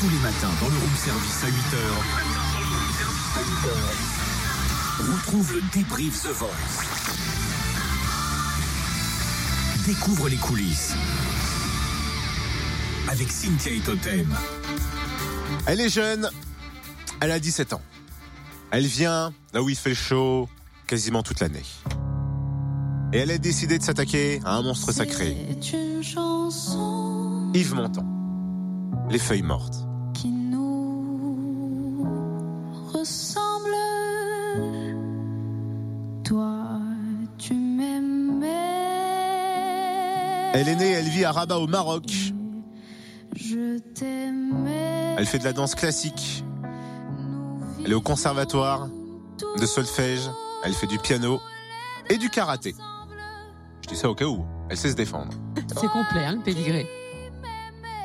Tous les matins dans le room service à 8h. Retrouve le débrief The Voice. Découvre les coulisses. Avec Cynthia et Totem. Elle est jeune, elle a 17 ans. Elle vient là où il fait chaud quasiment toute l'année. Et elle a décidé de s'attaquer à un monstre sacré. Yves Montand. Les feuilles mortes. Elle est née, elle vit à Rabat au Maroc. Je t'aimais. Elle fait de la danse classique. Elle est au conservatoire de solfège. Elle fait du piano et du karaté. Je dis ça au cas où. Elle sait se défendre. C'est complet, hein, le pédigré.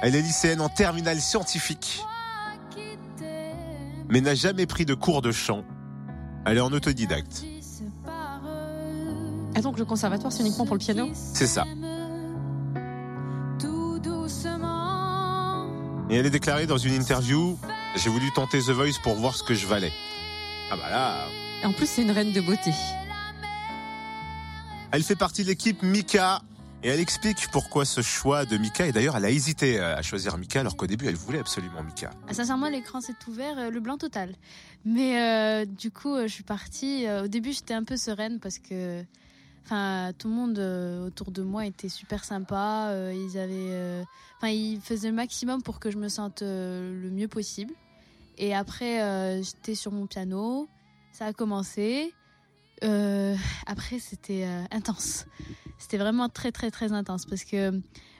Elle est lycéenne en terminale scientifique, mais n'a jamais pris de cours de chant. Elle est en autodidacte. Ah donc le conservatoire, c'est uniquement pour le piano C'est ça. Tout doucement. Et elle est déclarée dans une interview J'ai voulu tenter The Voice pour voir ce que je valais. Ah bah là. Et en plus, c'est une reine de beauté. Elle fait partie de l'équipe Mika. Et elle explique pourquoi ce choix de Mika. Et d'ailleurs, elle a hésité à choisir Mika alors qu'au début, elle voulait absolument Mika. Ah, Sincèrement, l'écran s'est ouvert, euh, le blanc total. Mais euh, du coup, euh, je suis partie. au début, j'étais un peu sereine parce que, enfin, tout le monde autour de moi était super sympa. ils avaient, enfin, ils faisaient le maximum pour que je me sente le mieux possible. Et après, j'étais sur mon piano. Ça a commencé. Euh, après, c'était euh, intense. C'était vraiment très, très, très intense parce que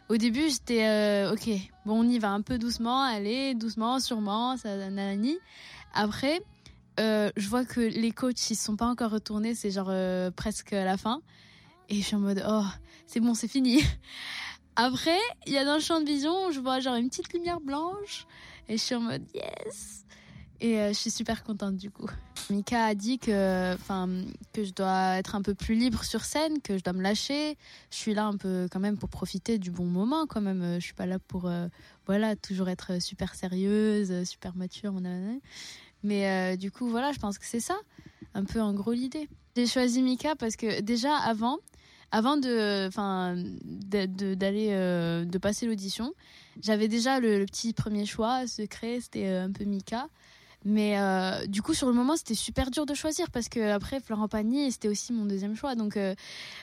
au début, j'étais euh, ok. Bon, on y va un peu doucement, allez, doucement, sûrement, ça, nanani. Après, je vois que les coachs ils sont pas encore retournés, c'est genre presque la fin, et je suis en mode oh, c'est bon, c'est fini. Après, il y a dans le champ de vision, je vois genre une petite lumière blanche, et je suis en mode yes. Et je suis super contente du coup. Mika a dit que, enfin, que je dois être un peu plus libre sur scène, que je dois me lâcher. Je suis là un peu quand même pour profiter du bon moment quand même. Je suis pas là pour, euh, voilà, toujours être super sérieuse, super mature. Mais euh, du coup, voilà, je pense que c'est ça, un peu en gros l'idée. J'ai choisi Mika parce que déjà avant, avant de, enfin, d'aller, euh, de passer l'audition, j'avais déjà le, le petit premier choix secret, c'était un peu Mika. Mais euh, du coup, sur le moment, c'était super dur de choisir parce que après, Florent Pagny, c'était aussi mon deuxième choix. Donc, euh,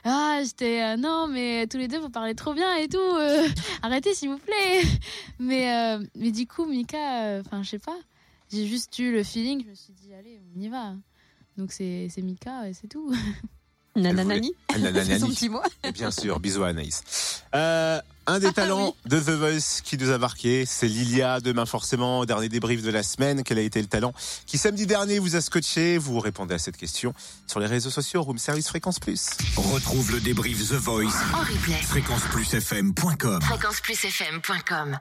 ah, j'étais euh, non, mais tous les deux, vous parlez trop bien et tout. euh, arrêtez, s'il vous plaît. Mais, euh, mais du coup, Mika, enfin, je sais pas. J'ai juste eu le feeling. Je me suis dit, allez, on y va. Donc, c'est c'est Mika et c'est tout. Nananani. Voulait- C'est son Nananani. petit mot. Et bien sûr, bisous à Anaïs. Euh, un des talents de The Voice qui nous a marqué, c'est Lilia. Demain, forcément, au dernier débrief de la semaine, quel a été le talent qui samedi dernier vous a scotché? Vous répondez à cette question sur les réseaux sociaux, Room Service Fréquence Plus. Retrouve le débrief The Voice. En replay. Fréquenceplusfm.com Fréquenceplusfm.com